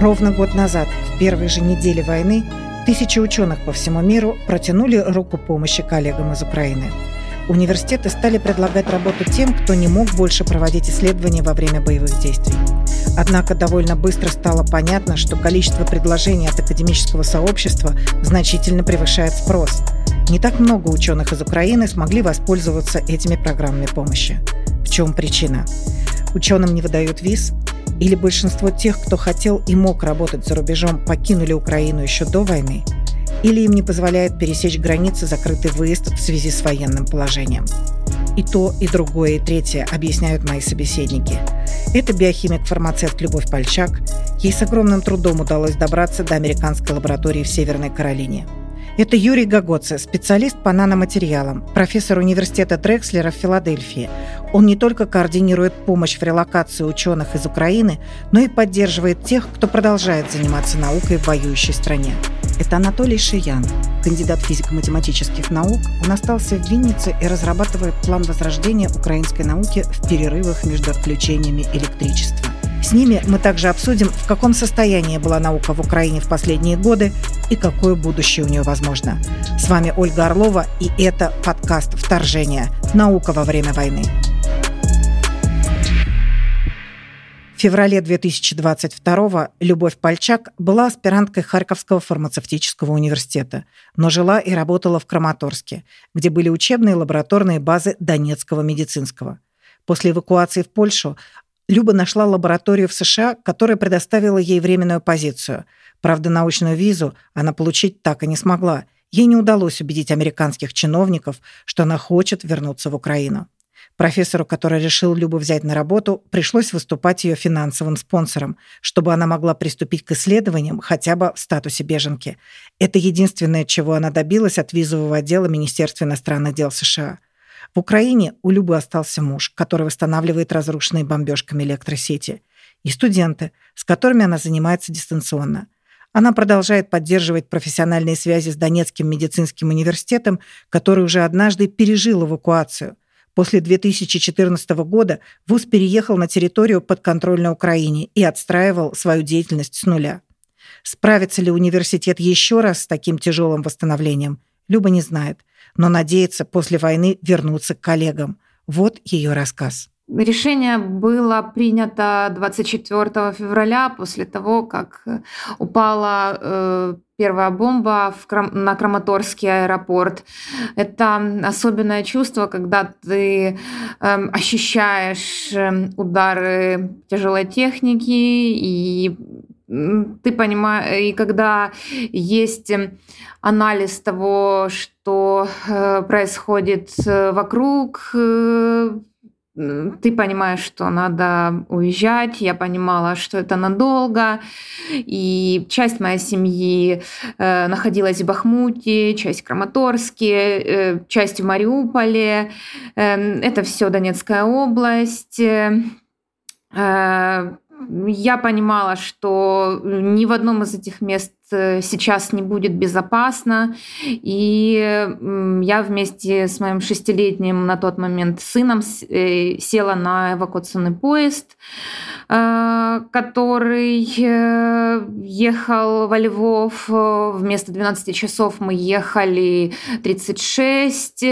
Ровно год назад, в первой же неделе войны, тысячи ученых по всему миру протянули руку помощи коллегам из Украины. Университеты стали предлагать работу тем, кто не мог больше проводить исследования во время боевых действий. Однако довольно быстро стало понятно, что количество предложений от академического сообщества значительно превышает спрос. Не так много ученых из Украины смогли воспользоваться этими программами помощи. В чем причина? Ученым не выдают виз, или большинство тех, кто хотел и мог работать за рубежом, покинули Украину еще до войны, или им не позволяет пересечь границы закрытый выезд в связи с военным положением. И то, и другое, и третье объясняют мои собеседники. Это биохимик-фармацевт Любовь Пальчак. Ей с огромным трудом удалось добраться до американской лаборатории в Северной Каролине – это Юрий Гагоце, специалист по наноматериалам, профессор университета Дрекслера в Филадельфии. Он не только координирует помощь в релокации ученых из Украины, но и поддерживает тех, кто продолжает заниматься наукой в воюющей стране. Это Анатолий Шиян, кандидат физико-математических наук. Он остался в Виннице и разрабатывает план возрождения украинской науки в перерывах между отключениями электричества. С ними мы также обсудим, в каком состоянии была наука в Украине в последние годы и какое будущее у нее возможно. С вами Ольга Орлова, и это подкаст «Вторжение. Наука во время войны». В феврале 2022 Любовь Пальчак была аспиранткой Харьковского фармацевтического университета, но жила и работала в Краматорске, где были учебные лабораторные базы Донецкого медицинского. После эвакуации в Польшу Люба нашла лабораторию в США, которая предоставила ей временную позицию. Правда, научную визу она получить так и не смогла. Ей не удалось убедить американских чиновников, что она хочет вернуться в Украину. Профессору, который решил Любу взять на работу, пришлось выступать ее финансовым спонсором, чтобы она могла приступить к исследованиям хотя бы в статусе беженки. Это единственное, чего она добилась от визового отдела Министерства иностранных дел США – в Украине у Любы остался муж, который восстанавливает разрушенные бомбежками электросети, и студенты, с которыми она занимается дистанционно. Она продолжает поддерживать профессиональные связи с Донецким медицинским университетом, который уже однажды пережил эвакуацию. После 2014 года ВУЗ переехал на территорию подконтрольной Украине и отстраивал свою деятельность с нуля. Справится ли университет еще раз с таким тяжелым восстановлением, Люба не знает но надеется после войны вернуться к коллегам. Вот ее рассказ. Решение было принято 24 февраля после того, как упала э, первая бомба в Крам... на Краматорский аэропорт. Это особенное чувство, когда ты э, ощущаешь эм, удары тяжелой техники и ты понимаешь, и когда есть анализ того, что э, происходит э, вокруг, э, ты понимаешь, что надо уезжать. Я понимала, что это надолго. И часть моей семьи э, находилась в Бахмуте, часть в Краматорске, э, часть в Мариуполе. Э, это все Донецкая область. Э, я понимала, что ни в одном из этих мест э, сейчас не будет безопасно. И я вместе с моим шестилетним на тот момент сыном э, села на эвакуационный поезд, э, который ехал во Львов. Вместо 12 часов мы ехали 36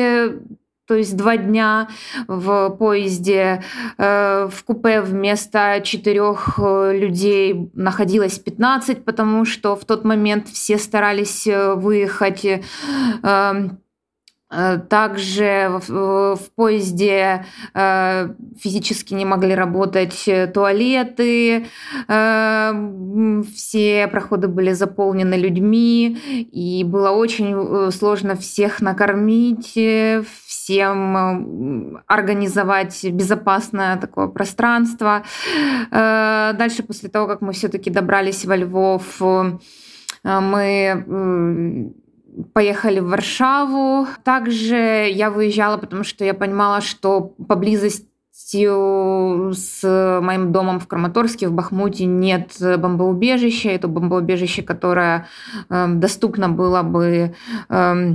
то есть два дня в поезде, э, в купе вместо четырех э, людей находилось 15, потому что в тот момент все старались э, выехать эм, также в, поезде физически не могли работать туалеты, все проходы были заполнены людьми, и было очень сложно всех накормить, всем организовать безопасное такое пространство. Дальше, после того, как мы все-таки добрались во Львов, мы поехали в Варшаву. Также я выезжала, потому что я понимала, что поблизости с моим домом в Краматорске, в Бахмуте нет бомбоубежища. Это бомбоубежище, которое э, доступно было бы э, Э,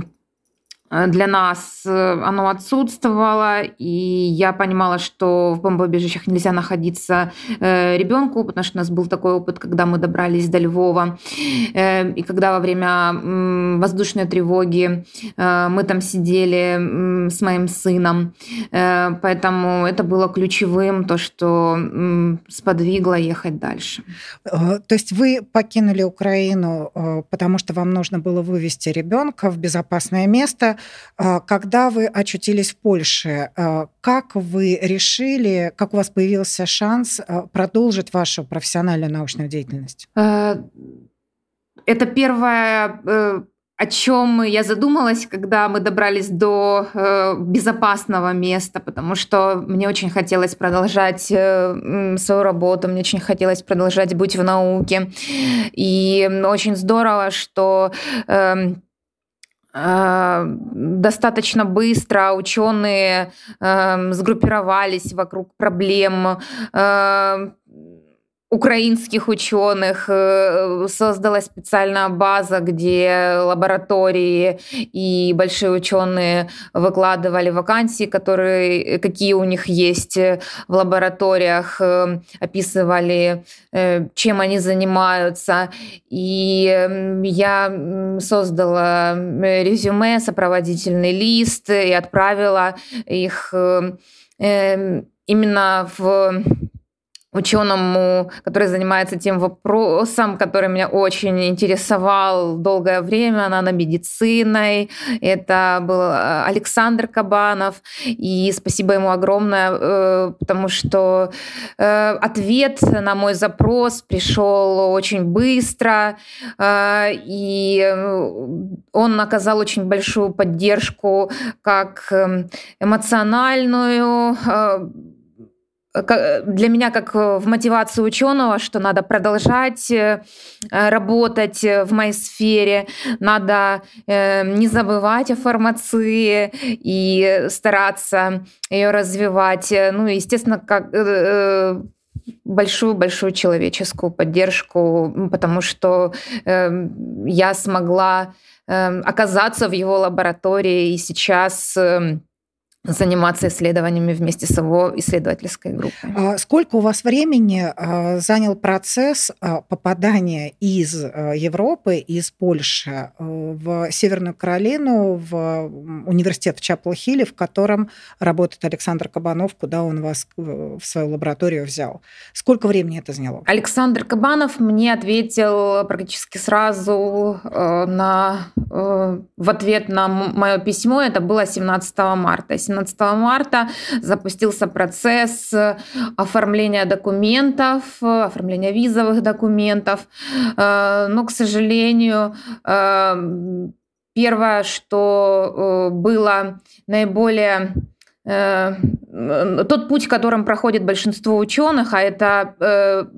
для нас э, оно отсутствовало, и я понимала, что в бомбоубежищах нельзя находиться э, ребенку, потому что у нас был такой опыт, когда мы добрались до Львова, и когда во время воздушной тревоги мы там сидели с моим сыном, поэтому это было ключевым, то, что сподвигло ехать дальше. То есть вы покинули Украину, потому что вам нужно было вывести ребенка в безопасное место, когда вы очутились в Польше, а, как вы решили, как у вас появился шанс а, продолжить вашу профессиональную научную деятельность? Э, это первое, э, о чем я задумалась, когда мы добрались до э, безопасного места, потому что мне очень хотелось продолжать свою работу, мне очень хотелось продолжать быть в науке. И очень здорово, что эм, достаточно быстро ученые э, сгруппировались вокруг проблем э, украинских ученых э, создалась специальная база, где лаборатории и большие ученые выкладывали вакансии, которые, какие у них есть в лабораториях, э, описывали, э, чем они занимаются. И я создала резюме, сопроводительный лист и отправила их именно в ученому, который занимается тем вопросом, который меня очень интересовал долгое время, наномедициной. Это был э, Александр Кабанов. И спасибо ему огромное, э, потому что э, ответ на мой запрос пришел очень быстро, и он оказал очень большую поддержку как эмоциональную, для меня как э, в мотивации ученого, что надо продолжать э, работать в моей сфере, надо э, не забывать о фармации и стараться ее развивать. Ну, естественно, как большую-большую человеческую поддержку, потому что я смогла оказаться в его лаборатории и сейчас заниматься исследованиями вместе с его исследовательской группой. А сколько у вас времени а, занял процесс а, попадания из Европы, из Польши в Северную Каролину, в университет в Чапл-Хилле, в котором работает Александр Кабанов, куда он вас в свою лабораторию взял? Сколько времени это заняло? Александр Кабанов мне ответил практически сразу на, в ответ на мое письмо. Это было 17 марта. 17 марта запустился процесс э, оформления документов, э, оформления визовых документов. Э, но, к сожалению, первое, что было наиболее тот путь, которым проходит большинство ученых, а это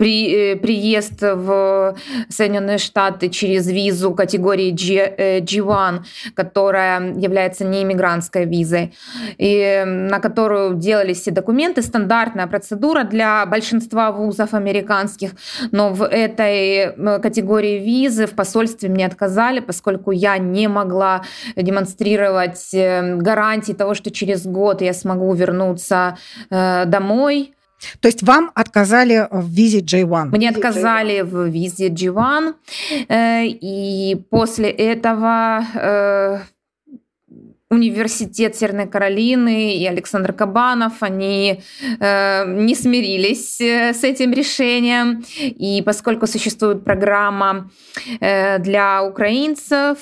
при, э, приезд в Соединенные Штаты через визу категории G, G1, э, которая является неиммигрантской визой, и на которую делались все документы, стандартная процедура для большинства вузов американских, но в этой категории визы в посольстве мне отказали, поскольку я не могла демонстрировать э, гарантии того, что через год я смогу вернуться домой, то есть вам отказали в визе J1? Мне отказали в визе G1, э, и после этого э, университет Северной Каролины и Александр Кабанов, они э, не смирились с этим решением. И поскольку существует программа для украинцев,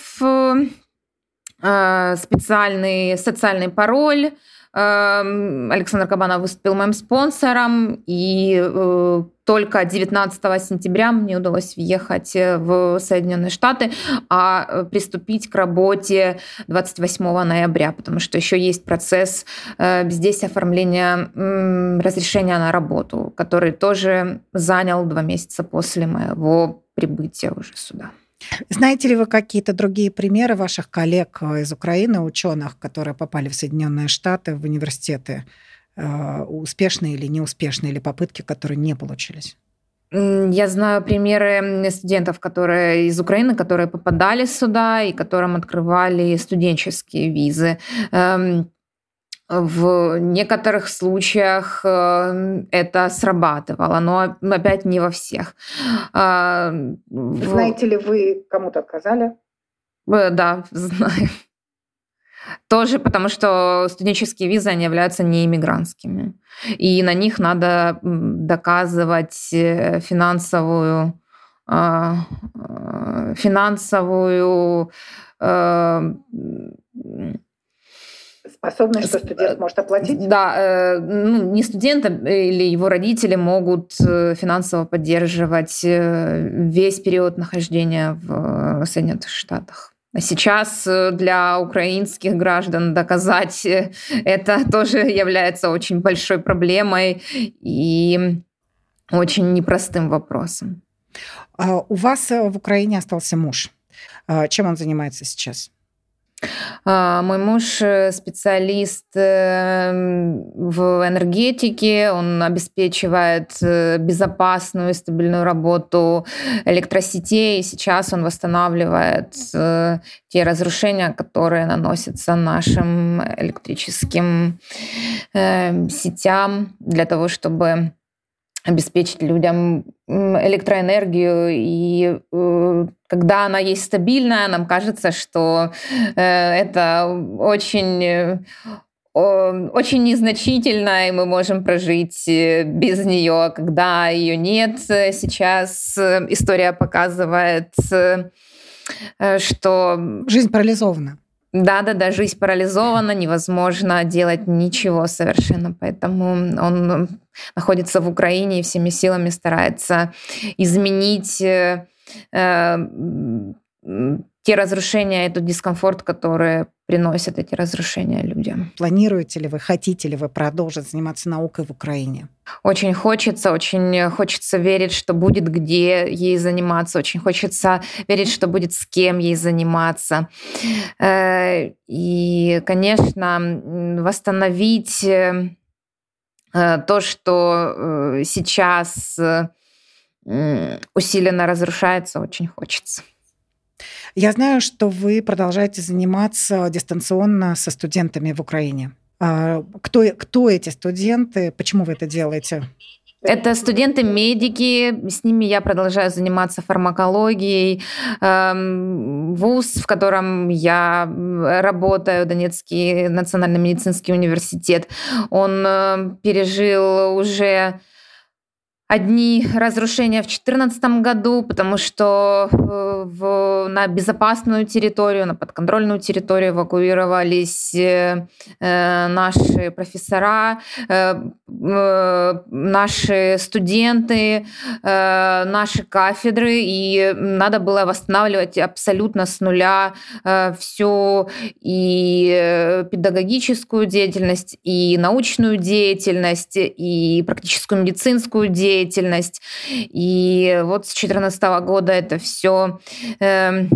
специальный социальный пароль, Александр Кабанов выступил моим спонсором, и э, только 19 сентября мне удалось въехать э, в Соединенные Штаты, а э, приступить к работе 28 ноября, потому что еще есть процесс здесь оформления разрешения на работу, который тоже занял два месяца после моего прибытия уже сюда. Знаете ли вы какие-то другие примеры ваших коллег э, из Украины, ученых, которые попали в Соединенные Штаты, в университеты, э, успешные или неуспешные, или попытки, которые не получились? Я знаю примеры студентов, которые из Украины, которые попадали сюда и которым открывали студенческие визы. Эм, в некоторых случаях э, это срабатывало, но опять не во всех. А, Знаете ли вы, кому-то отказали? Э, да, знаю. Тоже потому, что студенческие визы, они являются неиммигрантскими. И на них надо доказывать э, финансовую, а, финансовую способность, что студент может оплатить? Да, э, ну, не студент или его родители могут э, финансово поддерживать э, весь период нахождения в Соединенных Штатах. А сейчас для украинских граждан доказать это тоже является очень большой проблемой и очень непростым вопросом. А у вас в Украине остался муж. А чем он занимается сейчас? А, мой муж э, специалист эм, в энергетике, он обеспечивает э, безопасную и стабильную работу электросетей. Сейчас он восстанавливает э, те разрушения, которые наносятся нашим электрическим эм, сетям для того, чтобы обеспечить людям электроэнергию. И э, когда она есть стабильная, нам кажется, что э, это очень э, очень незначительно, и мы можем прожить без нее, когда ее нет. Сейчас история показывает, что... Жизнь парализована. Да, да, да, жизнь парализована, невозможно делать ничего совершенно, поэтому он находится в Украине и всеми силами старается изменить э, те разрушения, этот дискомфорт, которые приносят эти разрушения людям. Планируете ли вы, хотите ли вы продолжить заниматься наукой в Украине? Очень хочется, очень хочется верить, что будет где ей заниматься, очень хочется верить, что будет с кем ей заниматься. Э, и, конечно, восстановить э, то, что э, сейчас усиленно разрушается, очень хочется. Я знаю, что вы продолжаете заниматься дистанционно со студентами в Украине. А, кто, кто эти студенты? Почему вы это делаете? Это студенты-медики, с ними я продолжаю заниматься фармакологией. Эм, вуз, в котором я работаю, Донецкий национальный медицинский университет, он э, пережил уже одни разрушения в 2014 году, потому что э, в, на безопасную территорию, на подконтрольную территорию эвакуировались э, э наши профессора, наши студенты, наши кафедры, и надо было восстанавливать абсолютно с нуля э, всю и педагогическую деятельность, и научную деятельность, и практическую медицинскую деятельность, деятельность. И вот с 2014 года это все э,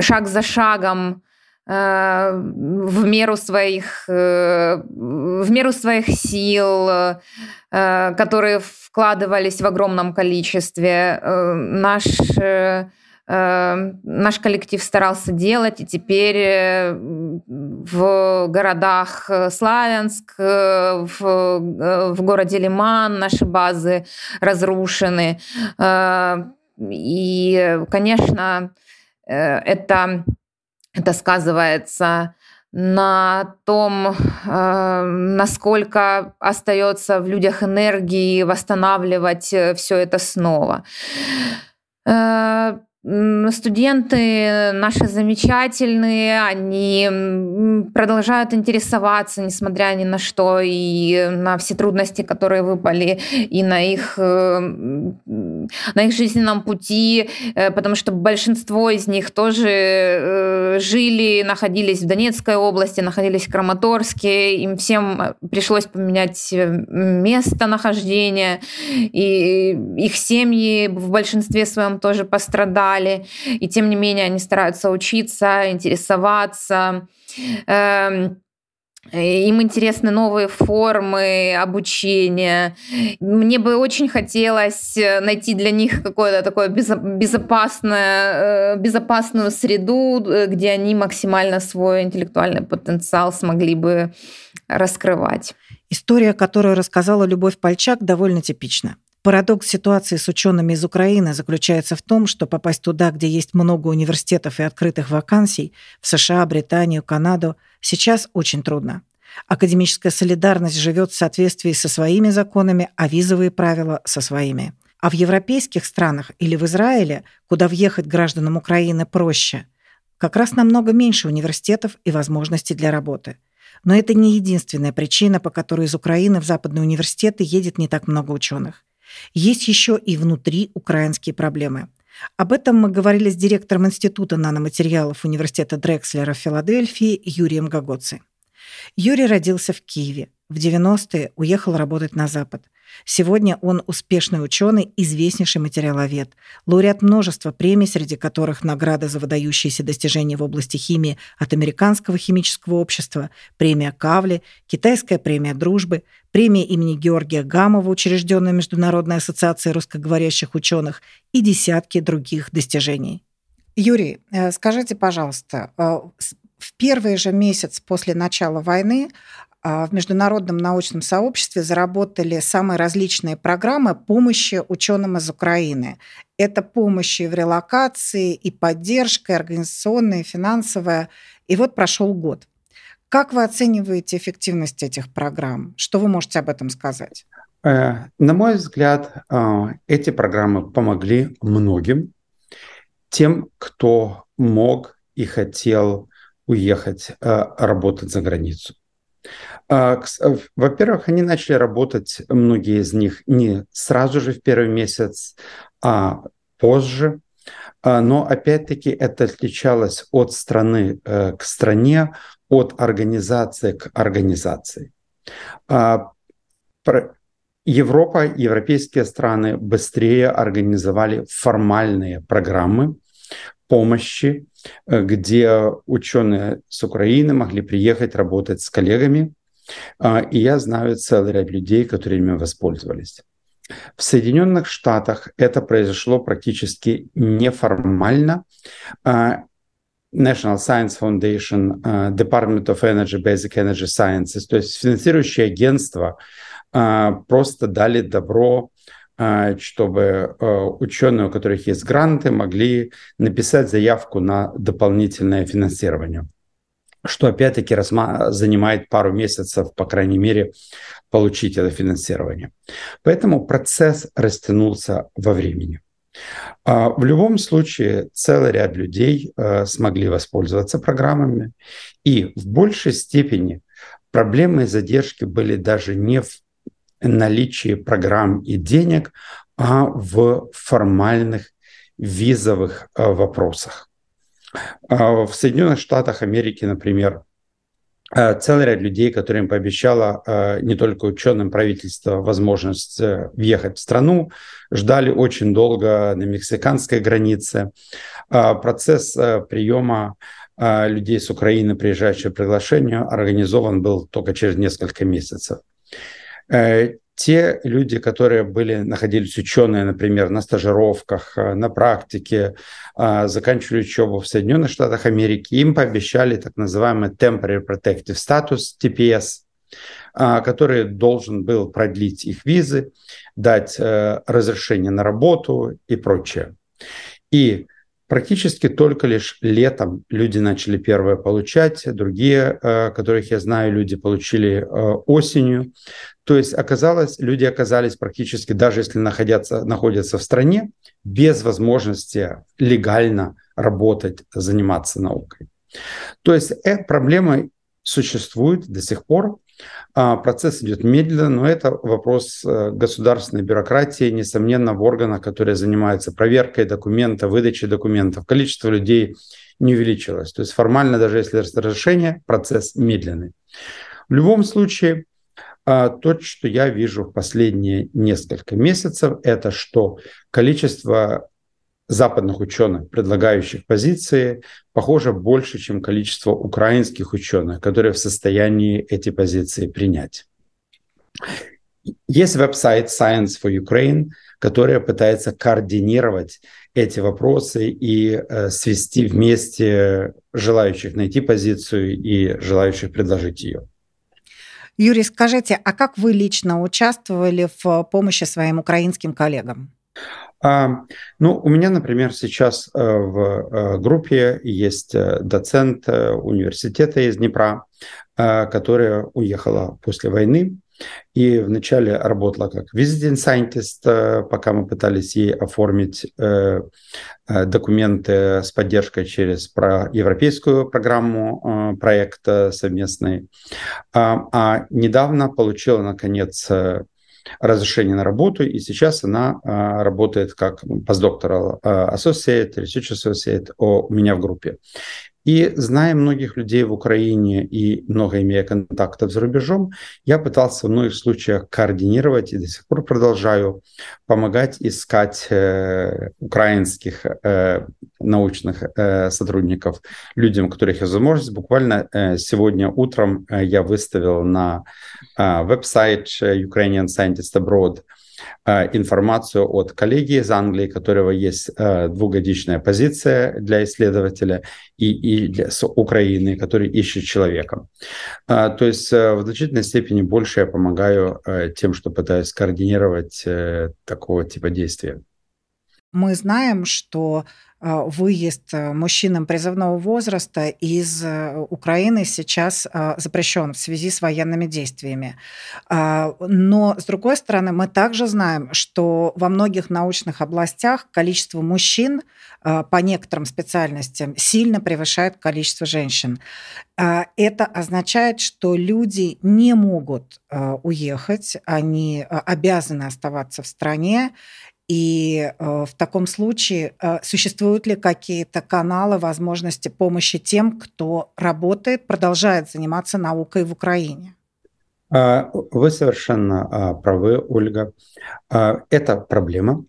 шаг за шагом э, в меру своих, э, в меру своих сил, э, которые вкладывались в огромном количестве. Наш Эм, наш коллектив старался делать, и теперь э, в городах э, Славянск, э, в, в городе Лиман наши базы разрушены. И, конечно, это, это сказывается на том, насколько остается в людях энергии восстанавливать все это снова. Студенты наши замечательные, они продолжают интересоваться, несмотря ни на что, и на все трудности, которые выпали, и на их, э, на их жизненном пути, э, потому что большинство из них тоже э, жили, находились в Донецкой области, находились в Краматорске, им всем пришлось поменять место нахождения, и их семьи в большинстве своем тоже пострадали далее. И тем не менее они стараются учиться, интересоваться. Эм, им интересны новые формы обучения. Мне бы очень хотелось э, найти для них какое-то такое безопасное, э, безопасную среду, э, где они максимально свой интеллектуальный потенциал смогли бы раскрывать. История, которую рассказала Любовь Пальчак, довольно типична. Парадокс ситуации с учеными из Украины заключается в том, что попасть туда, где есть много университетов и открытых вакансий, в США, Британию, Канаду, сейчас очень трудно. Академическая солидарность живет в соответствии со своими законами, а визовые правила – со своими. А в европейских странах или в Израиле, куда въехать гражданам Украины проще, как раз намного меньше университетов и возможностей для работы. Но это не единственная причина, по которой из Украины в западные университеты едет не так много ученых. Есть еще и внутри украинские проблемы. Об этом мы говорили с директором Института наноматериалов Университета Дрекслера в Филадельфии Юрием Гагоци. Юрий родился в Киеве. В 90-е уехал работать на Запад. Сегодня он успешный ученый, известнейший материаловед, лауреат множества премий, среди которых награда за выдающиеся достижения в области химии от Американского химического общества, премия Кавли, Китайская премия дружбы, премия имени Георгия Гамова, учрежденная Международной ассоциацией русскоговорящих ученых и десятки других достижений. Юрий, э, скажите, пожалуйста, э, в первый же месяц после начала войны в международном научном сообществе заработали самые различные программы помощи ученым из Украины. Это помощь и в релокации, и поддержка, и организационная, и финансовая. И вот прошел год. Как вы оцениваете эффективность этих программ? Что вы можете об этом сказать? Э, на мой взгляд, э, эти программы помогли многим, тем, кто мог и хотел уехать э, работать за границу. А, э, во-первых, они начали работать, многие из них, не сразу же в первый месяц, а позже. А, но опять-таки это отличалось от страны э, к стране, от организации к организации. А, Европа, европейские страны быстрее организовали формальные программы помощи, где ученые с Украины могли приехать работать с коллегами. А, и я знаю целый ряд людей, которые ими воспользовались. В Соединенных Штатах это произошло практически неформально. А, National Science Foundation, а, Department of Energy, Basic Energy Sciences, то есть финансирующие агентства просто дали добро чтобы а, ученые, у которых есть гранты, могли написать заявку на дополнительное финансирование, что опять-таки занимает пару месяцев, по крайней мере, получить это финансирование. Поэтому процесс растянулся во времени. А, в любом случае, целый ряд людей смогли воспользоваться программами, и в большей степени проблемы и задержки были даже не в наличии программ и денег, а в формальных визовых э, вопросах. А в Соединенных Штатах Америки, например, э, целый ряд людей, которым пообещало э, не только ученым правительство возможность въехать в страну, ждали очень долго на мексиканской границе. А процесс приема людей с Украины, приезжающих по приглашению, организован был только через несколько месяцев. Э, те люди, которые были, находились ученые, например, на стажировках, э, на практике, э, заканчивали учебу в Соединенных Штатах Америки, им пообещали так называемый Temporary Protective Status, TPS, который должен был продлить их визы, дать разрешение на работу и прочее. И Практически только лишь летом люди начали первое получать, другие, которых я знаю, люди получили осенью. То есть оказалось, люди оказались практически, даже если находятся, находятся в стране, без возможности легально работать, заниматься наукой. То есть эта проблема существует до сих пор. А, процесс идет медленно, но это вопрос э, государственной бюрократии, несомненно, в органах, которые занимаются проверкой документов, выдачей документов. Количество людей не увеличилось. То есть формально, даже если разрешение, процесс медленный. В любом случае, а то, что я вижу в последние несколько месяцев, это что количество западных ученых, предлагающих позиции, похоже больше, чем количество украинских ученых, которые в состоянии эти позиции принять. Есть веб-сайт Science for Ukraine, который пытается координировать эти вопросы и э, свести вместе желающих найти позицию и желающих предложить ее. Юрий, скажите, а как вы лично участвовали в помощи своим украинским коллегам? А, ну, у меня, например, сейчас э, в э, группе есть э, доцент университета из Днепра, которая уехала после войны и вначале работала как visiting scientist, пока мы пытались ей оформить документы с поддержкой через европейскую программу проекта совместный. А, а недавно получила, наконец, разрешение на работу, и сейчас она а, работает как постдокторал associate, research associate у меня в группе. И зная многих людей в Украине и много имея контактов за рубежом, я пытался в многих случаях координировать и до сих пор продолжаю помогать искать э, украинских э, научных э, сотрудников, людям, у которых есть возможность. Буквально э, сегодня утром э, я выставил на э, веб-сайт Ukrainian Scientist Abroad – Э, информацию от коллеги из Англии, у которого есть э, двухгодичная позиция для исследователя, и, и с Украины, который ищет человека. Э, то есть в значительной степени больше я помогаю тем, что пытаюсь координировать такого типа действия. Мы знаем, что выезд э, мужчинам призывного возраста из э, Украины сейчас а, запрещен в связи с военными действиями. А, но, с другой стороны, мы также знаем, что во многих научных областях количество мужчин по некоторым специальностям сильно превышает количество женщин. Это означает, что люди не могут уехать, они обязаны оставаться в стране, и э, в таком случае э, существуют ли какие-то каналы возможности помощи тем, кто работает, продолжает заниматься наукой в Украине? А, вы совершенно а, правы, Ольга. А, это проблема.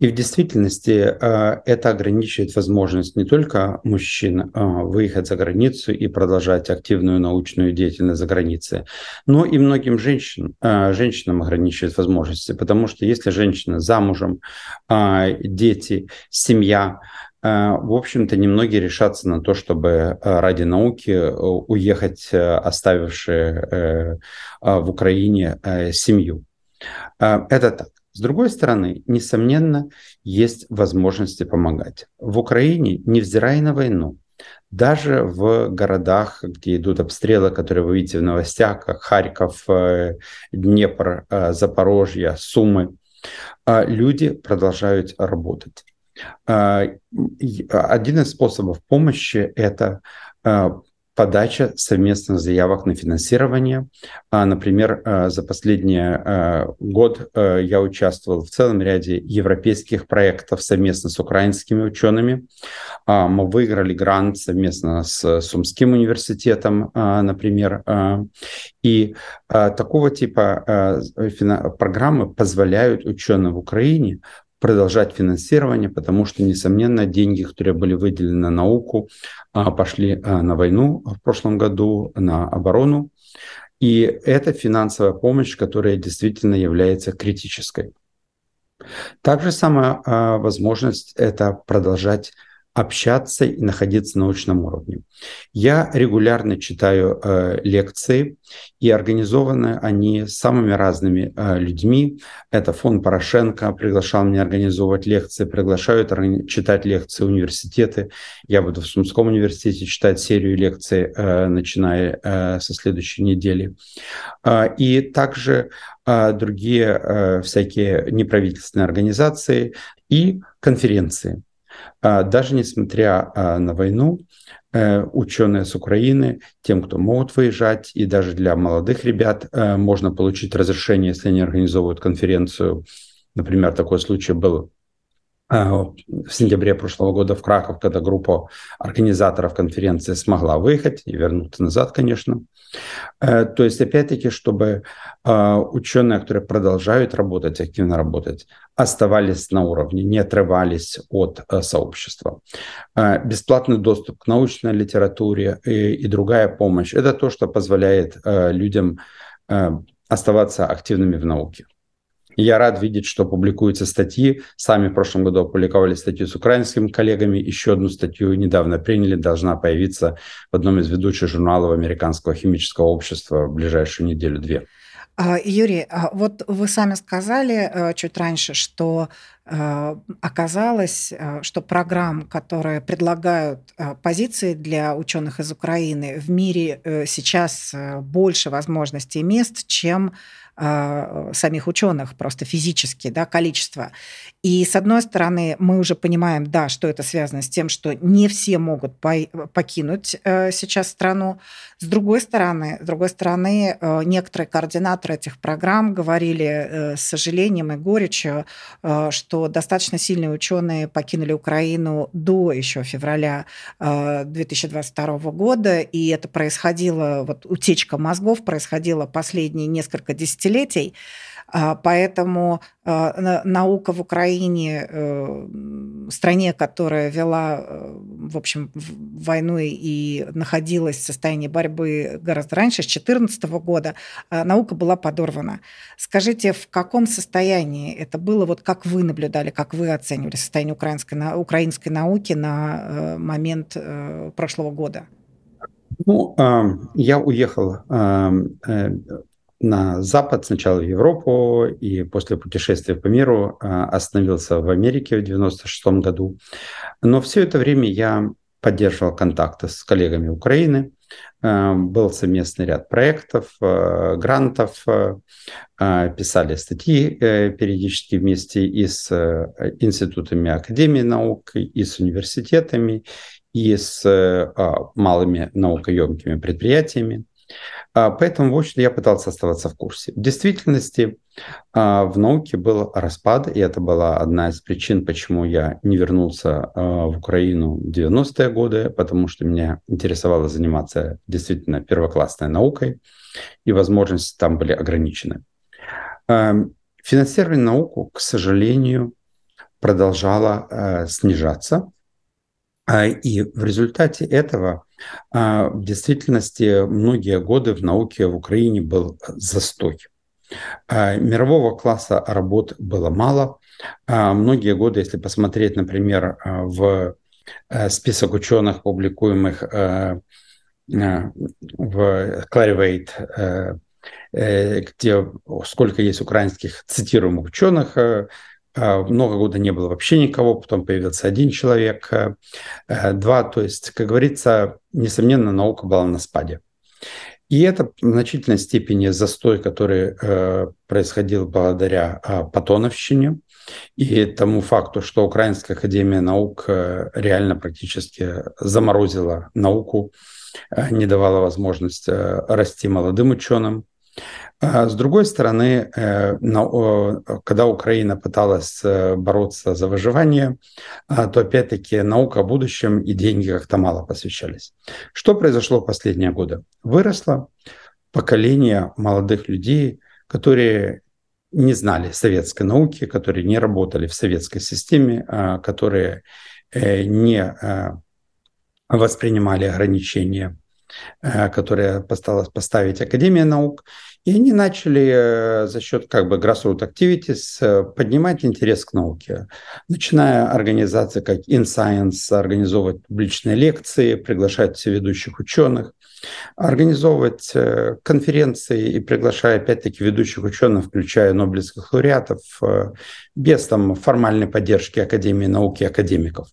И в действительности э, это ограничивает возможность не только мужчин э, выехать за границу и продолжать активную научную деятельность за границей, но и многим женщин, э, женщинам ограничивает возможности, потому что если женщина замужем, дети, семья, в общем-то, немногие решатся на то, чтобы ради науки уехать, оставившие в Украине семью. Это так. С другой стороны, несомненно, есть возможности помогать. В Украине, невзирая на войну, даже в городах, где идут обстрелы, которые вы видите в новостях, как Харьков, э, Днепр, э, Запорожье, Сумы, э, люди продолжают работать. Один из способов помощи – это подача совместных заявок на финансирование. А, например, а, за последний а, год я участвовал в целом ряде европейских проектов совместно с украинскими учеными. Мы выиграли грант совместно с Сумским университетом, например. И такого типа программы позволяют ученым в Украине продолжать финансирование, потому что, несомненно, деньги, которые были выделены на науку, а, пошли а, на войну в прошлом году, на оборону. И это финансовая помощь, которая действительно является критической. Также самая возможность – это продолжать общаться и находиться на научном уровне. Я регулярно читаю э, лекции, и организованы они самыми разными э, людьми. Это фонд Порошенко приглашал меня организовывать лекции, приглашают читать лекции университеты. Я буду в Сумском университете читать серию лекций, э, начиная э, со следующей недели. Э, и также э, другие э, всякие неправительственные организации и конференции. А, даже несмотря а, на войну, э, ученые с Украины, тем, кто могут выезжать, и даже для молодых ребят э, можно получить разрешение, если они организовывают конференцию. Например, такой случай был в сентябре прошлого года в Краков, когда группа организаторов конференции смогла выехать и вернуться назад, конечно. Э, то есть, опять-таки, чтобы э, ученые, которые продолжают работать, активно работать, оставались на уровне, не отрывались от э, сообщества. Бесплатный доступ к научной литературе и, и другая помощь – это то, что позволяет людям оставаться активными в науке. Я рад видеть, что публикуются статьи. Сами в прошлом году опубликовали статью с украинскими коллегами. Еще одну статью недавно приняли. Должна появиться в одном из ведущих журналов Американского химического общества в ближайшую неделю-две. А, Юрий, а вот вы сами сказали э, чуть раньше, что э, оказалось, э, что программ, которые предлагают позиции для ученых из Украины, в мире сейчас больше возможностей и мест, чем э, самих ученых, просто физически, да, количество. И с одной стороны, мы уже понимаем, да, что это связано с тем, что не все могут покинуть э, сейчас страну. С другой стороны, с другой стороны, э, некоторые координаторы этих программ говорили э, с сожалением и горечью, э, что достаточно сильные ученые покинули Украину до еще февраля э, 2022 года, и это происходило, вот утечка мозгов происходила последние несколько десятилетий десятилетий. А, поэтому а, наука в Украине, э, стране, которая вела, э, в общем, войну и находилась в состоянии борьбы гораздо раньше, с 2014 года, а, наука была подорвана. Скажите, в каком состоянии это было, вот как вы наблюдали, как вы оценивали состояние украинской, украинской науки на э, момент прошлого года? Ну, я уехал на Запад, сначала в Европу, и после путешествия по миру а, остановился в Америке в 96 году. Но все это время я поддерживал контакты с коллегами Украины, а, был совместный ряд проектов, а, грантов, писали статьи э, периодически вместе и с э, институтами Академии наук, и с университетами, и с э, малыми наукоемкими предприятиями. А, поэтому, в общем я пытался оставаться в курсе. В действительности а, в науке был распад, и это была одна из причин, почему я не вернулся а, в Украину в 90-е годы, потому что меня интересовало заниматься действительно первоклассной наукой, и возможности там были ограничены. Финансирование науку, к сожалению, продолжало снижаться, и в результате этого в действительности многие годы в науке в Украине был застой. А, мирового класса работ было мало. А, многие годы, если посмотреть, например, в э, список ученых, публикуемых э, э, в Clarivate, где сколько есть украинских цитируемых ученых, а, много года не было вообще никого, потом появился один человек, э, э, два. То есть, как говорится, несомненно, наука была на спаде. И это в значительной степени застой, который э, происходил благодаря э, Патоновщине и тому факту, что Украинская академия наук э, реально практически заморозила науку, э, не давала возможность э, расти молодым ученым. А с другой стороны, э, когда Украина пыталась э, бороться за выживание, а, то опять-таки наука о будущем и деньги как-то мало посвящались. Что произошло в последние годы? Выросло поколение молодых людей, которые не знали советской науки, которые не работали в советской системе, а, которые э, не воспринимали ограничения, которые постаралась поставить Академия наук – и они начали э, за счет как бы grassroots activities э, поднимать интерес к науке, начиная организации как InScience, организовывать публичные лекции, приглашать ведущих ученых, организовывать э, конференции и приглашая опять-таки ведущих ученых, включая нобелевских лауреатов, без там формальной поддержки Академии науки и академиков.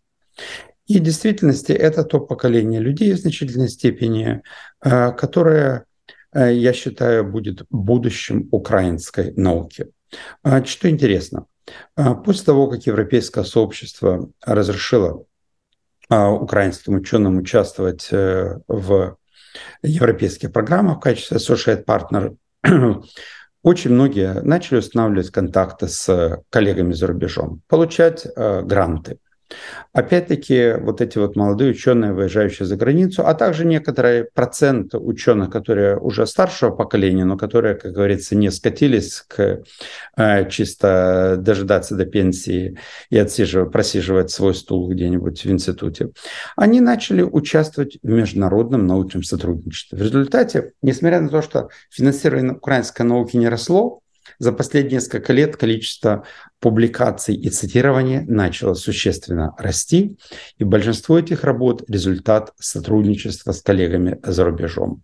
И в действительности это то поколение людей в значительной степени, которое Э, я считаю, будет будущим украинской науки. А, что интересно, а, после того, как европейское сообщество разрешило украинским ученым участвовать э, в европейских программах в качестве associate partner, очень многие начали устанавливать контакты с коллегами за рубежом, получать э, гранты. Опять-таки, вот эти вот молодые ученые, выезжающие за границу, а также некоторый процент ученых, которые уже старшего поколения, но которые, как говорится, не скатились к э, чисто дожидаться до пенсии и отсиживать, просиживать свой стул где-нибудь в институте, они начали участвовать в международном научном сотрудничестве. В результате, несмотря на то, что финансирование украинской науки не росло, за последние несколько лет количество публикаций и цитирования начало существенно расти, и большинство этих работ – результат сотрудничества с коллегами за рубежом.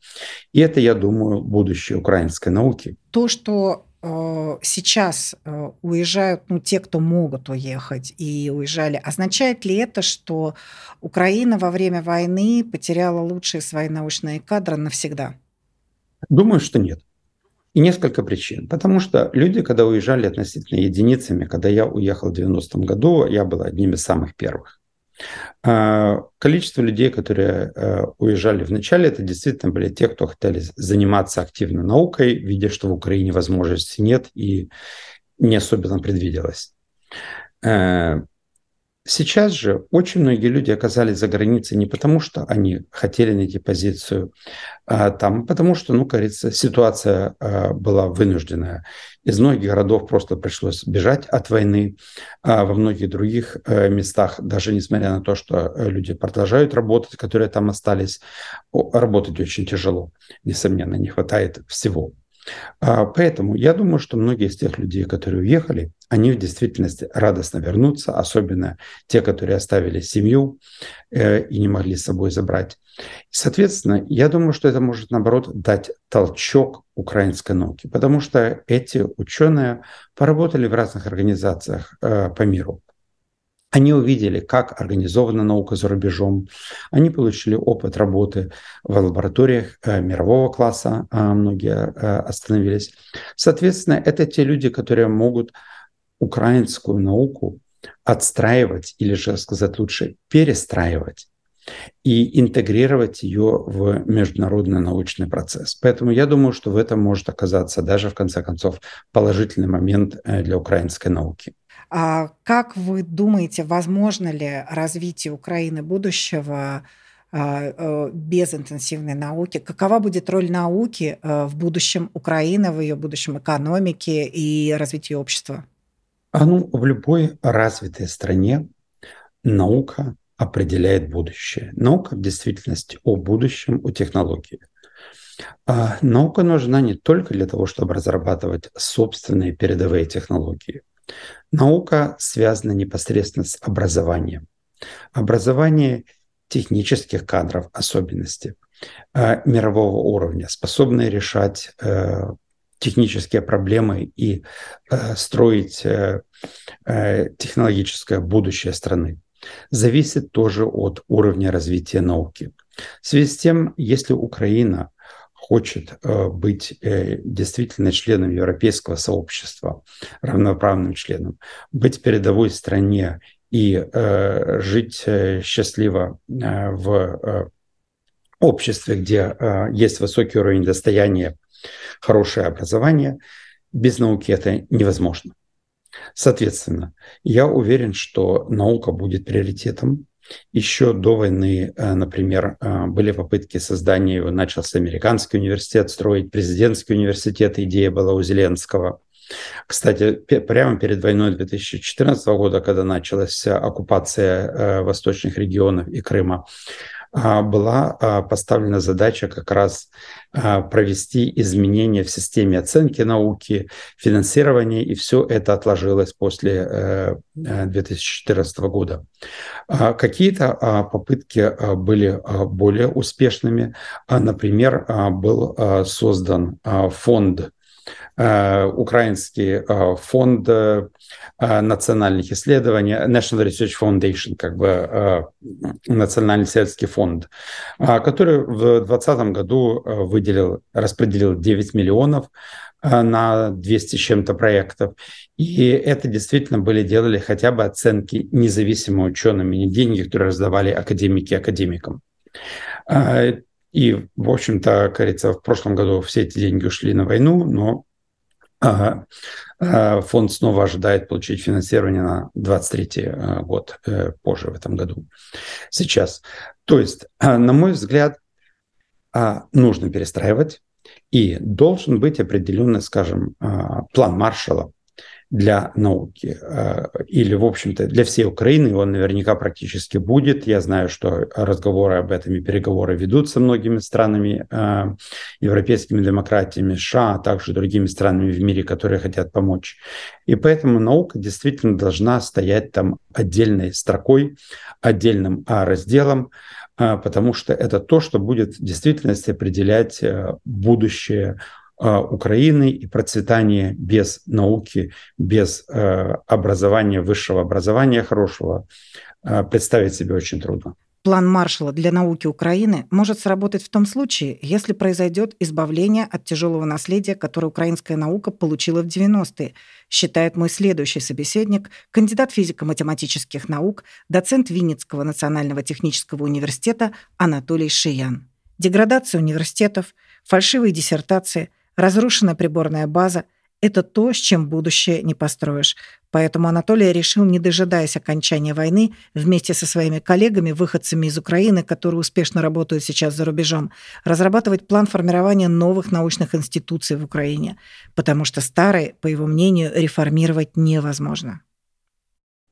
И это, я думаю, будущее украинской науки. То, что э, сейчас э, уезжают ну, те, кто могут уехать и уезжали, означает ли это, что Украина во время войны потеряла лучшие свои научные кадры навсегда? Думаю, что нет. И несколько причин. Потому что люди, когда уезжали относительно единицами, когда я уехал в 90-м году, я был одним из самых первых. А, количество людей, которые э, уезжали в начале, это действительно были те, кто хотели заниматься активно наукой, видя, что в Украине возможности нет и не особенно предвиделось. Сейчас же очень многие люди оказались за границей не потому, что они хотели найти позицию а там, потому что, ну, кажется, ситуация а, была вынужденная. Из многих городов просто пришлось бежать от войны, а во многих других а, местах, даже несмотря на то, что э, люди продолжают работать, которые там остались, работать очень тяжело. Несомненно, не хватает всего. А, поэтому я думаю, что многие из тех людей, которые уехали, они в действительности радостно вернутся, особенно те, которые оставили семью э, и не могли с собой забрать. Соответственно, я думаю, что это может, наоборот, дать толчок украинской науке, потому что эти ученые поработали в разных организациях э, по миру. Они увидели, как организована наука за рубежом. Они получили опыт работы в лабораториях э, мирового класса, а многие э, остановились. Соответственно, это те люди, которые могут украинскую науку отстраивать, или же сказать лучше, перестраивать и интегрировать ее в международный научный процесс. Поэтому я думаю, что в этом может оказаться даже, в конце концов, положительный момент э, для украинской науки. А как вы думаете, возможно ли развитие Украины будущего а, э, без интенсивной науки? Какова будет роль науки э, в будущем Украины, в ее будущем экономике и развитии общества? А ну, в любой развитой стране наука определяет будущее. Наука в действительности о будущем, о технологии. А наука нужна не только для того, чтобы разрабатывать собственные передовые технологии – Наука связана непосредственно с образованием. Образование технических кадров особенности э, мирового уровня, способные решать э, технические проблемы и э, строить технологическое будущее страны, зависит тоже от уровня развития науки. В связи с тем, если Украина хочет э, быть э, действительно членом европейского сообщества, равноправным членом, быть передовой стране и э, жить счастливо в обществе, где есть высокий уровень достояния, хорошее образование, без науки это невозможно. Соответственно, я уверен, что наука будет приоритетом еще до войны, э, например, э, были попытки создания, начался американский университет строить, президентский университет, идея была у Зеленского. Кстати, прямо перед войной 2014 года, когда началась оккупация э, восточных регионов и Крыма, была а, поставлена задача как раз а, провести изменения в системе оценки науки, финансирования, и все это отложилось после 2014 э, года. Какие-то попытки были более успешными. Например, был создан фонд Э, украинский э, фонд э, национальных исследований, National Research Foundation, как бы национальный исследовательский фонд, который в 2020 году выделил, распределил 9 миллионов на 200 с чем-то проектов. И это действительно были, делали хотя бы оценки независимыми учеными, не деньги, которые раздавали академики академикам. И, в общем-то, кажется, в прошлом году все эти деньги ушли на войну, но Ага. Фонд снова ожидает получить финансирование на 23 год, позже в этом году. Сейчас. То есть, на мой взгляд, нужно перестраивать, и должен быть определенный, скажем, план маршала для науки. Э, или, в общем-то, для всей Украины он наверняка практически будет. Я знаю, что разговоры об этом и переговоры ведутся многими странами, э, европейскими демократиями, США, а также другими странами в мире, которые хотят помочь. И поэтому наука действительно должна стоять там отдельной строкой, отдельным разделом, э, потому что это то, что будет в действительности определять будущее Украины и процветание без науки, без э, образования, высшего образования хорошего э, представить себе очень трудно. План Маршала для науки Украины может сработать в том случае, если произойдет избавление от тяжелого наследия, которое украинская наука получила в 90-е, считает мой следующий собеседник, кандидат физико-математических наук, доцент Винницкого национального технического университета Анатолий Шиян. Деградация университетов, фальшивые диссертации – Разрушенная приборная база – это то, с чем будущее не построишь. Поэтому Анатолий решил, не дожидаясь окончания войны, вместе со своими коллегами, выходцами из Украины, которые успешно работают сейчас за рубежом, разрабатывать план формирования новых научных институций в Украине, потому что старые, по его мнению, реформировать невозможно.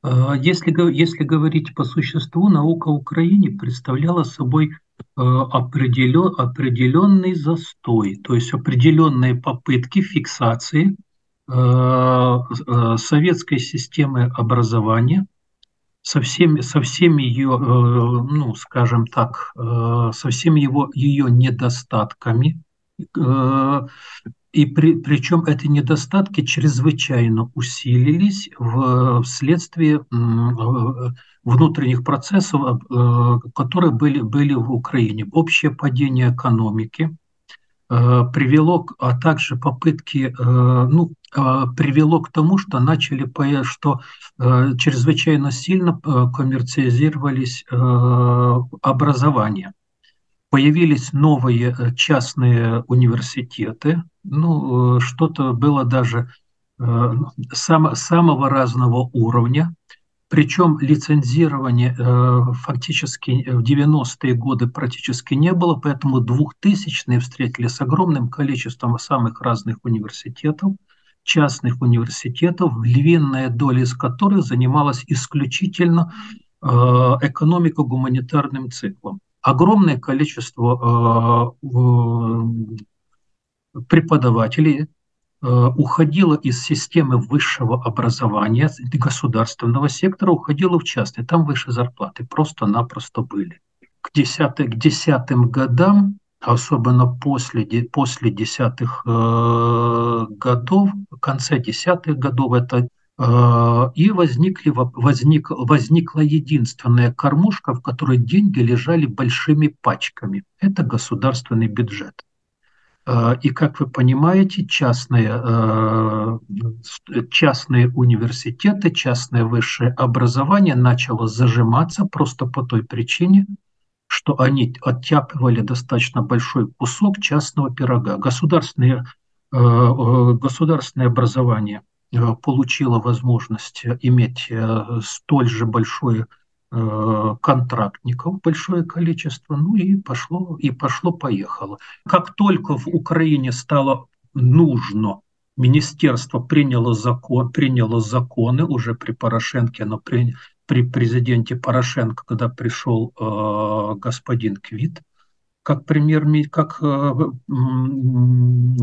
А, если, если говорить по существу, наука Украине представляла собой Э, определен, определенный застой, то есть определенные попытки фиксации э, э, советской системы образования со всеми, со всеми ее, ну, скажем так, со всеми его, ее недостатками, и при, причем эти недостатки чрезвычайно усилились в, вследствие внутренних процессов, э, которые были, были в Украине. Общее падение экономики э, привело, а также попытки, э, ну, привело к тому, что начали, что чрезвычайно сильно коммерциализировались образования. Появились новые частные университеты, ну, что-то было даже сам, самого разного уровня, причем лицензирования э, фактически в 90-е годы практически не было, поэтому 2000-е встретили с огромным количеством самых разных университетов, частных университетов, львиная доля из которых занималась исключительно э, экономико-гуманитарным циклом. Огромное количество э, преподавателей Э, уходила из системы высшего образования, государственного сектора, уходила в частный. Там выше зарплаты просто-напросто были. К, десятым, к десятым годам, особенно после, после десятых э, годов, в конце десятых годов, это э, и возникли, возник, возникла единственная кормушка, в которой деньги лежали большими пачками. Это государственный бюджет. Э, и, как вы понимаете, частные, э, частные университеты, частное высшее образование начало зажиматься просто по той причине, что они оттяпывали достаточно большой кусок частного пирога. Государственное, э, государственное образование получило возможность иметь столь же большое Э, контрактников большое количество, ну и пошло, и пошло-поехало. Как только в Украине стало нужно, министерство приняло, закон, приняло законы уже при Порошенке, но при, при президенте Порошенко, когда пришел э, господин Квит, как премьер, как э,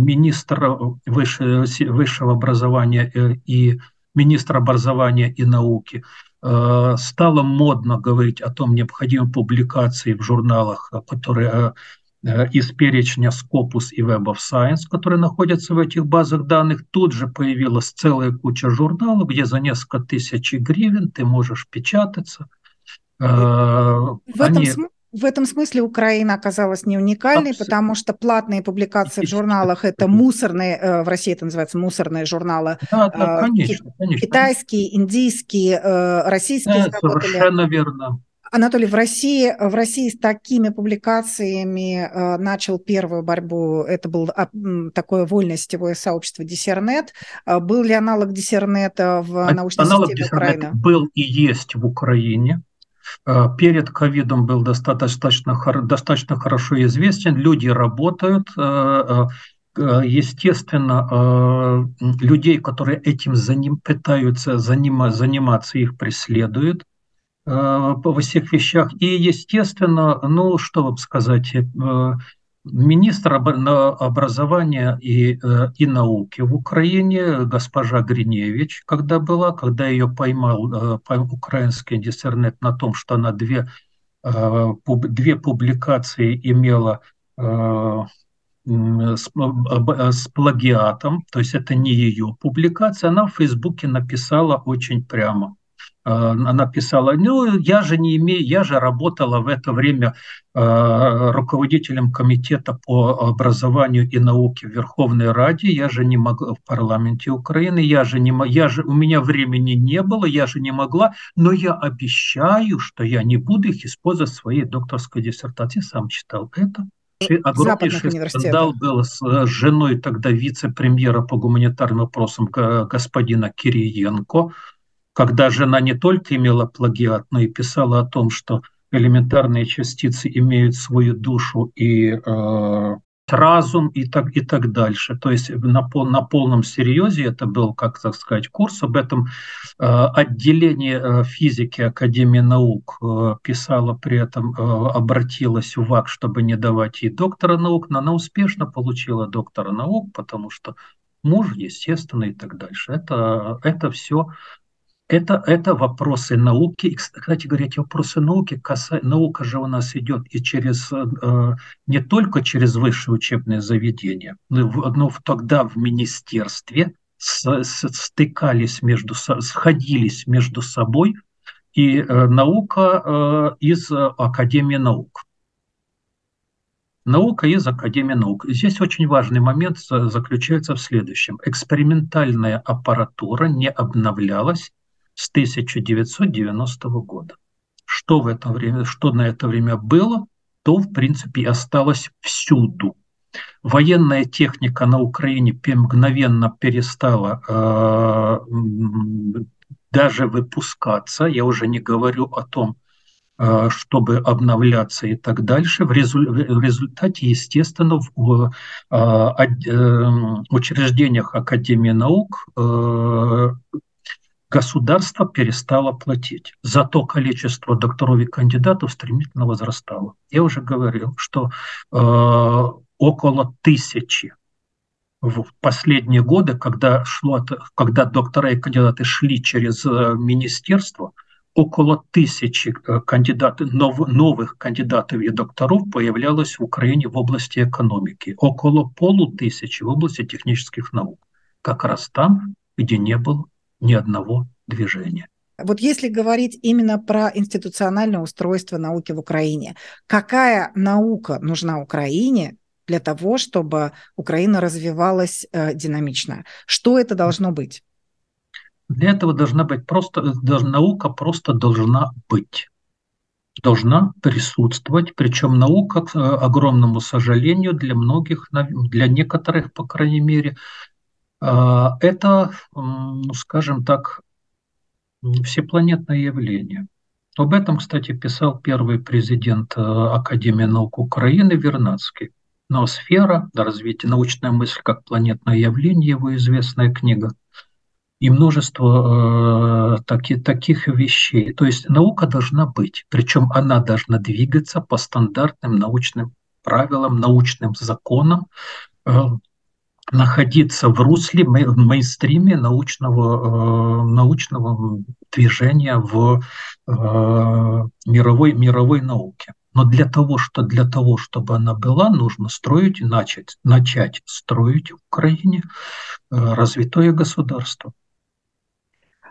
министр выше, высшего образования э, и министр образования и науки – Э, стало модно говорить о том, необходимой публикации в журналах, э, которые э, из перечня Scopus и Web of Science, которые находятся в этих базах данных, тут же появилась целая куча журналов, где за несколько тысяч гривен ты можешь печататься. В Они... этом в этом смысле Украина оказалась не уникальной, Абсолютно. потому что платные публикации в журналах это мусорные, э, в России это называется мусорные журналы. Да, да, конечно, конечно. Китайские, индийские, э, российские. Да, совершенно верно. Анатолий, в России, в России с такими публикациями э, начал первую борьбу, это было а, такое вольное сетевое сообщество Диссернет. Э, был ли аналог Диссернета в а, научной аналог системе Украины? был и есть в Украине. Э, перед ковидом был достаточно, достаточно хорошо известен. Люди работают. Э, естественно, людей, которые этим заним, пытаются занима, заниматься, их преследуют. Э, во всех вещах. И, естественно, ну, что вам сказать, э, министр образования и, э, и науки в Украине, госпожа Гриневич, когда была, когда ее поймал украинский диссернет на том, что она две, две публикации имела с, с плагиатом, то есть это не ее публикация, она в Фейсбуке написала очень прямо. Э, она писала, ну, я же не имею, я же работала в это время э, руководителем комитета по образованию и науке в Верховной Раде, я же не могла в парламенте Украины, я же не, я же, у меня времени не было, я же не могла, но я обещаю, что я не буду их использовать в своей докторской диссертации, сам читал это. Огромнейший скандал был с э, женой тогда вице-премьера по гуманитарным вопросам господина Кириенко, когда жена не только имела плагиат, но и писала о том, что элементарные частицы имеют свою душу и э, разум и так, и так дальше. То есть на, на полном серьезе это был, как так сказать, курс. Об этом э, отделение э, физики Академии наук э, писало при этом, э, обратилась в ВАК, чтобы не давать ей доктора наук, но она успешно получила доктора наук, потому что муж, естественно, и так дальше. Это, это все это, это вопросы науки. И, кстати говоря, эти вопросы науки, каса... наука же у нас идет и через, э, не только через высшее учебное заведение, но, но тогда в министерстве с, с, стыкались между, сходились между собой и э, наука э, из Академии наук. Наука из Академии наук. Здесь очень важный момент заключается в следующем. Экспериментальная аппаратура не обновлялась с 1990 года. Что в это время, что на это время было, то в принципе осталось всюду. Военная техника на Украине мгновенно перестала э, даже выпускаться. Я уже не говорю о том, э, чтобы обновляться и так дальше. В, резу, в результате, естественно, в э, э, учреждениях Академии наук э, государство перестало платить. Зато количество докторов и кандидатов стремительно возрастало. Я уже говорил, что э, около тысячи в последние годы, когда, шло, когда доктора и кандидаты шли через э, министерство, около тысячи э, кандидатов, нов, новых кандидатов и докторов появлялось в Украине в области экономики, около полутысячи в области технических наук. Как раз там, где не было ни одного движения. Вот если говорить именно про институциональное устройство науки в Украине, какая наука нужна Украине для того, чтобы Украина развивалась э, динамично? Что это должно быть? Для этого должна быть просто наука просто должна быть должна присутствовать, причем наука, к э, огромному сожалению, для многих, для некоторых, по крайней мере, это, ну, скажем так, всепланетное явление. Об этом, кстати, писал первый президент э, Академии наук Украины Вернадский. «Ноосфера. Развитие научной мысли как планетное явление» его известная книга. И множество э, таки, таких вещей. То есть наука должна быть, причем она должна двигаться по стандартным научным правилам, научным законам, э, находиться в русле, в мейнстриме научного, э, научного движения в э, мировой, мировой науке. Но для того, что для того, чтобы она была, нужно строить, начать, начать строить в Украине э, развитое государство.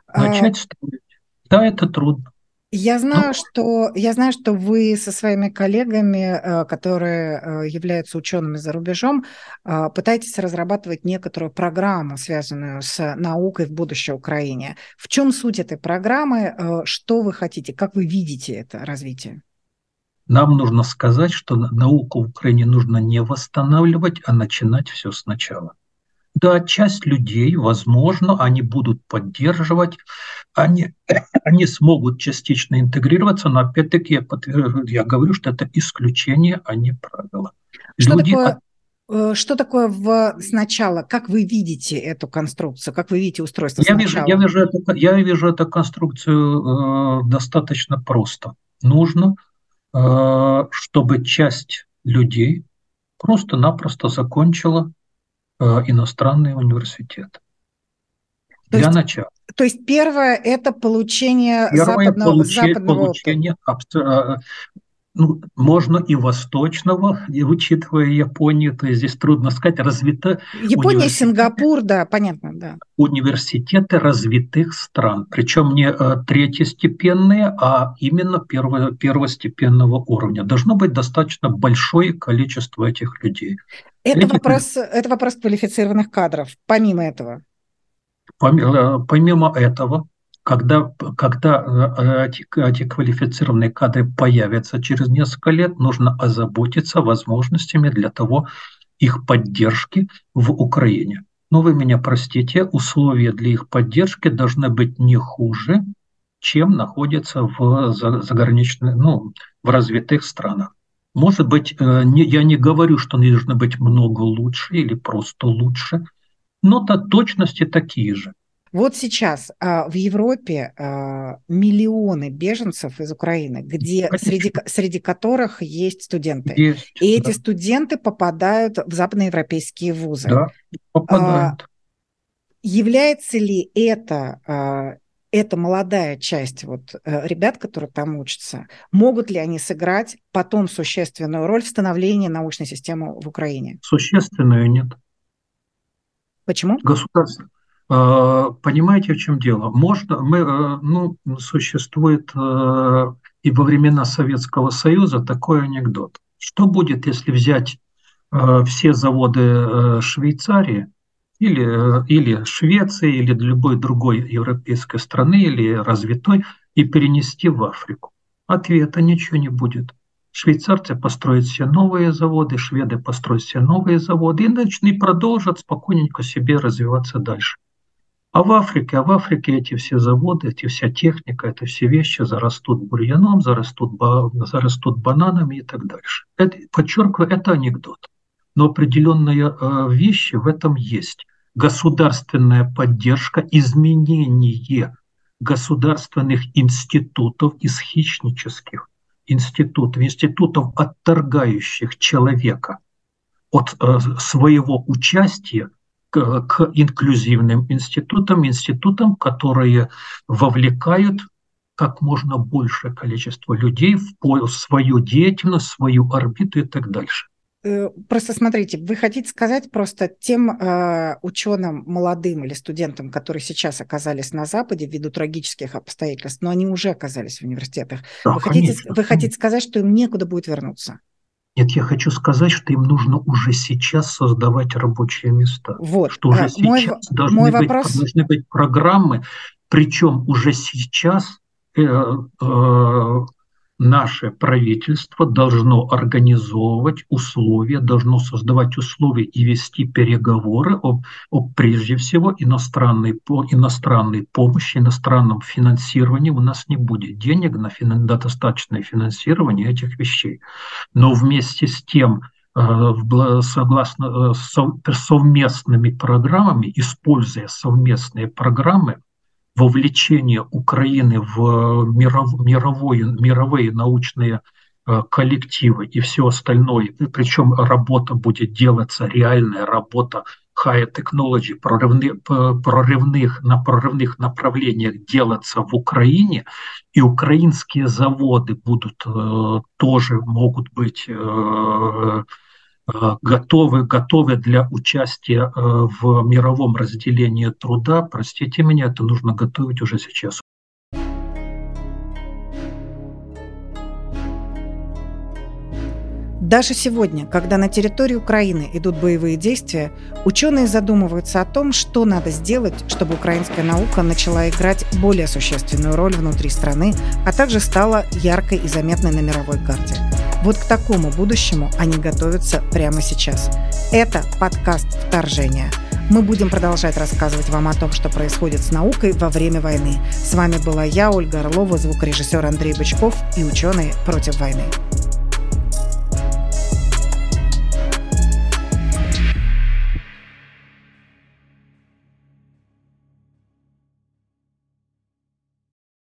А начать а... строить. Да, это трудно. Я знаю, ну, что, я знаю, что вы со своими коллегами, э, которые э, являются учеными за рубежом, э, пытаетесь разрабатывать некоторую программу, связанную с наукой в будущей Украине. В чем суть этой программы? Что вы хотите? Как вы видите это развитие? Нам нужно сказать, что науку в Украине нужно не восстанавливать, а начинать все сначала. Да, часть людей, возможно, они будут поддерживать, они, они смогут частично интегрироваться, но опять-таки я, я говорю, что это исключение, а не правило. Что Люди такое. Э, что такое в сначала? Как вы видите эту конструкцию? Как вы видите устройство я сначала? Вижу, я, вижу это, я вижу эту конструкцию э, достаточно просто. Нужно, э, чтобы часть людей просто-напросто закончила иностранный университет. То Для есть, начала. То есть первое – это получение первое западного, получение, западного получение опыта ну, можно и восточного, и учитывая Японию, то есть здесь трудно сказать, развита... Япония, Сингапур, да, понятно, да. Университеты развитых стран, причем не э, третьестепенные, а именно перво, первостепенного уровня. Должно быть достаточно большое количество этих людей. Это, вопрос, это вопрос квалифицированных кадров, помимо этого. Помимо, помимо этого, когда, когда э, эти, эти квалифицированные кадры появятся через несколько лет, нужно озаботиться возможностями для того, их поддержки в Украине. Но вы меня простите, условия для их поддержки должны быть не хуже, чем находятся в заграничных, ну, в развитых странах. Может быть, э, не, я не говорю, что они должны быть много лучше или просто лучше, но то точности такие же. Вот сейчас а, в Европе а, миллионы беженцев из Украины, где среди, среди которых есть студенты. Есть, и да. эти студенты попадают в западноевропейские вузы. Да, попадают. А, является ли это эта молодая часть вот э, ребят, которые там учатся, могут ли они сыграть потом существенную роль в становлении научной системы в Украине? Существенную нет. Почему? Государство, а, понимаете, в чем дело? Можно, мы, э, ну, существует э, и во времена Советского Союза такой анекдот. Что будет, если взять э, все заводы Швейцарии или, или Швеции, или любой другой европейской страны, или развитой, и перенести в Африку? Ответа ничего не будет. Швейцарцы построят все новые заводы, шведы построят все новые заводы и, начнут, и продолжат спокойненько себе развиваться дальше. А в Африке, а в Африке эти все заводы, эти вся техника, это все вещи зарастут бурьяном, зарастут, зарастут бананами и так дальше. Это, подчеркиваю, это анекдот. Но определенные э, вещи в этом есть. Государственная поддержка, изменение государственных институтов из хищнических институтов, институтов, отторгающих человека от э, своего участия к, инклюзивным институтам, институтам, которые вовлекают как можно большее количество людей в свою деятельность, свою орбиту и так дальше. Э, просто смотрите, вы хотите сказать просто тем э, ученым молодым или студентам, которые сейчас оказались на Западе ввиду трагических обстоятельств, но они уже оказались в университетах, да, вы, хотите, вы хотите сказать, что им некуда будет вернуться? Нет, я хочу сказать, что им нужно уже сейчас создавать рабочие места. Вот. Что уже а, сейчас мой, должны, мой быть, вопрос... должны быть программы, причем уже сейчас э, э, наше правительство должно организовывать условия, должно создавать условия и вести переговоры об, об прежде всего иностранной, иностранной помощи, иностранном финансировании. У нас не будет денег на, финан, на достаточное финансирование этих вещей. Но вместе с тем, э, согласно э, совместными программами, используя совместные программы, вовлечение Украины в миров, мировой, мировые научные э, коллективы и все остальное, причем работа будет делаться, реальная работа high technology, прорывных, прорывных, на прорывных направлениях делаться в Украине, и украинские заводы будут э, тоже могут быть э, Э, готовы, готовы для участия э, в мировом разделении труда, простите меня, это нужно готовить уже сейчас. Даже сегодня, когда на территории Украины идут боевые действия, ученые задумываются о том, что надо сделать, чтобы украинская наука начала играть более существенную роль внутри страны, а также стала яркой и заметной на мировой карте. Вот к такому будущему они готовятся прямо сейчас. Это подкаст «Вторжение». Мы будем продолжать рассказывать вам о том, что происходит с наукой во время войны. С вами была я, Ольга Орлова, звукорежиссер Андрей Бычков и ученые против войны.